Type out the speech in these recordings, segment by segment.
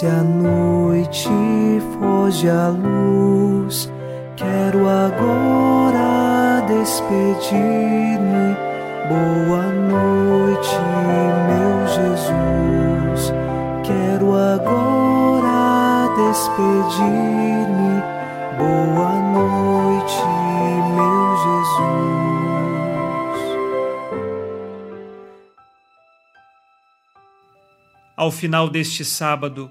Desce a noite, foge a luz. Quero agora despedir-me. Boa noite, meu Jesus. Quero agora despedir-me. Boa noite, meu Jesus. Ao final deste sábado,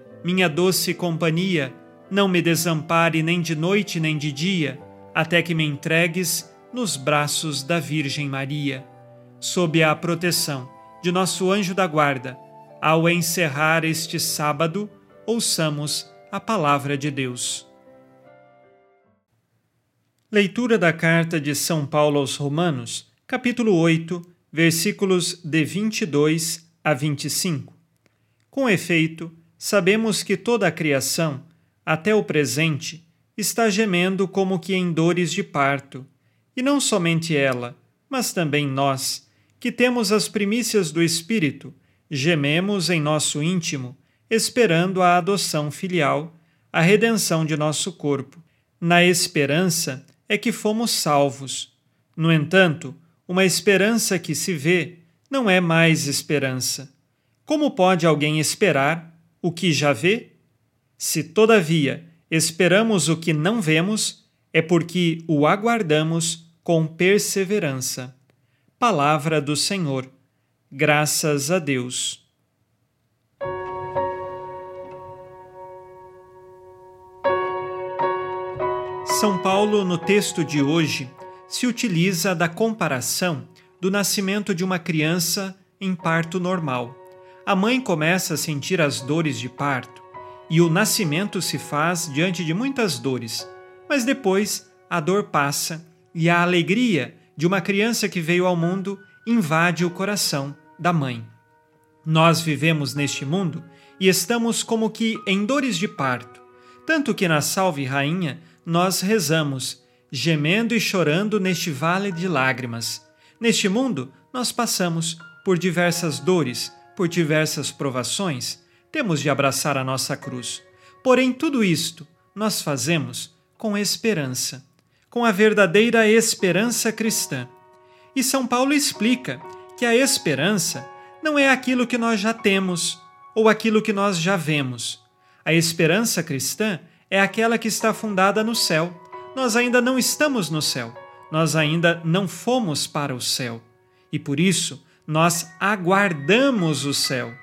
minha doce companhia, não me desampare nem de noite nem de dia, até que me entregues nos braços da Virgem Maria. Sob a proteção de nosso anjo da guarda, ao encerrar este sábado, ouçamos a palavra de Deus. Leitura da carta de São Paulo aos Romanos, capítulo 8, versículos de 22 a 25. Com efeito, sabemos que toda a criação até o presente, está gemendo como que em dores de parto. E não somente ela, mas também nós, que temos as primícias do Espírito, gememos em nosso íntimo, esperando a adoção filial, a redenção de nosso corpo. Na esperança é que fomos salvos. No entanto, uma esperança que se vê não é mais esperança. Como pode alguém esperar o que já vê? Se, todavia, esperamos o que não vemos, é porque o aguardamos com perseverança. Palavra do Senhor. Graças a Deus. São Paulo, no texto de hoje, se utiliza da comparação do nascimento de uma criança em parto normal. A mãe começa a sentir as dores de parto e o nascimento se faz diante de muitas dores, mas depois a dor passa e a alegria de uma criança que veio ao mundo invade o coração da mãe. Nós vivemos neste mundo e estamos como que em dores de parto, tanto que na Salve Rainha nós rezamos, gemendo e chorando neste vale de lágrimas. Neste mundo nós passamos por diversas dores, por diversas provações, temos de abraçar a nossa cruz. Porém, tudo isto nós fazemos com esperança, com a verdadeira esperança cristã. E São Paulo explica que a esperança não é aquilo que nós já temos ou aquilo que nós já vemos. A esperança cristã é aquela que está fundada no céu. Nós ainda não estamos no céu, nós ainda não fomos para o céu. E por isso, nós aguardamos o céu.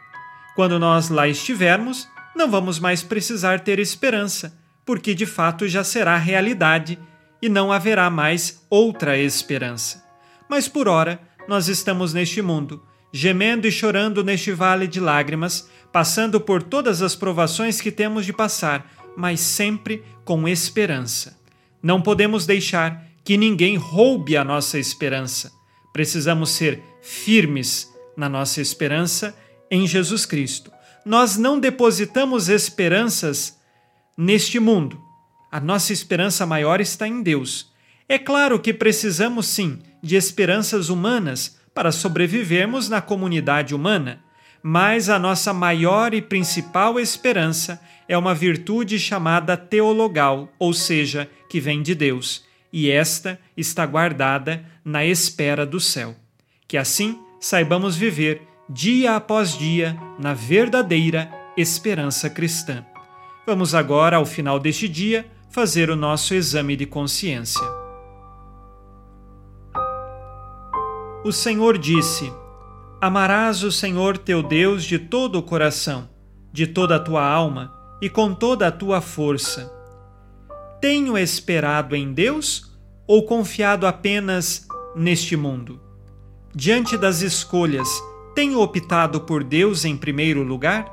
Quando nós lá estivermos, não vamos mais precisar ter esperança, porque de fato já será realidade e não haverá mais outra esperança. Mas por ora, nós estamos neste mundo, gemendo e chorando neste vale de lágrimas, passando por todas as provações que temos de passar, mas sempre com esperança. Não podemos deixar que ninguém roube a nossa esperança. Precisamos ser firmes na nossa esperança em Jesus Cristo. Nós não depositamos esperanças neste mundo. A nossa esperança maior está em Deus. É claro que precisamos sim de esperanças humanas para sobrevivermos na comunidade humana, mas a nossa maior e principal esperança é uma virtude chamada teologal, ou seja, que vem de Deus, e esta está guardada na espera do céu. Que assim saibamos viver dia após dia na verdadeira esperança cristã. Vamos agora, ao final deste dia, fazer o nosso exame de consciência. O Senhor disse: Amarás o Senhor teu Deus de todo o coração, de toda a tua alma e com toda a tua força. Tenho esperado em Deus ou confiado apenas neste mundo? Diante das escolhas, tenho optado por Deus em primeiro lugar?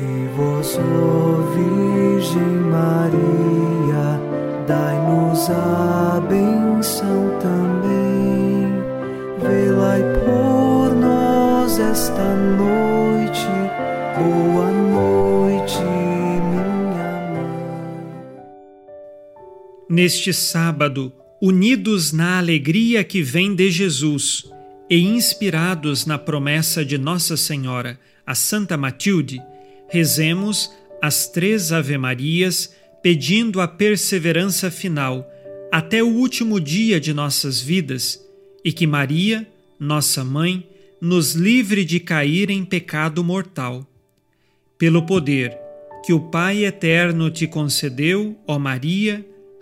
E vós, Virgem Maria, dai-nos a Neste sábado, unidos na alegria que vem de Jesus e inspirados na promessa de Nossa Senhora, a Santa Matilde, rezemos as três Ave-Marias pedindo a perseverança final até o último dia de nossas vidas e que Maria, nossa mãe, nos livre de cair em pecado mortal. Pelo poder que o Pai eterno te concedeu, ó Maria,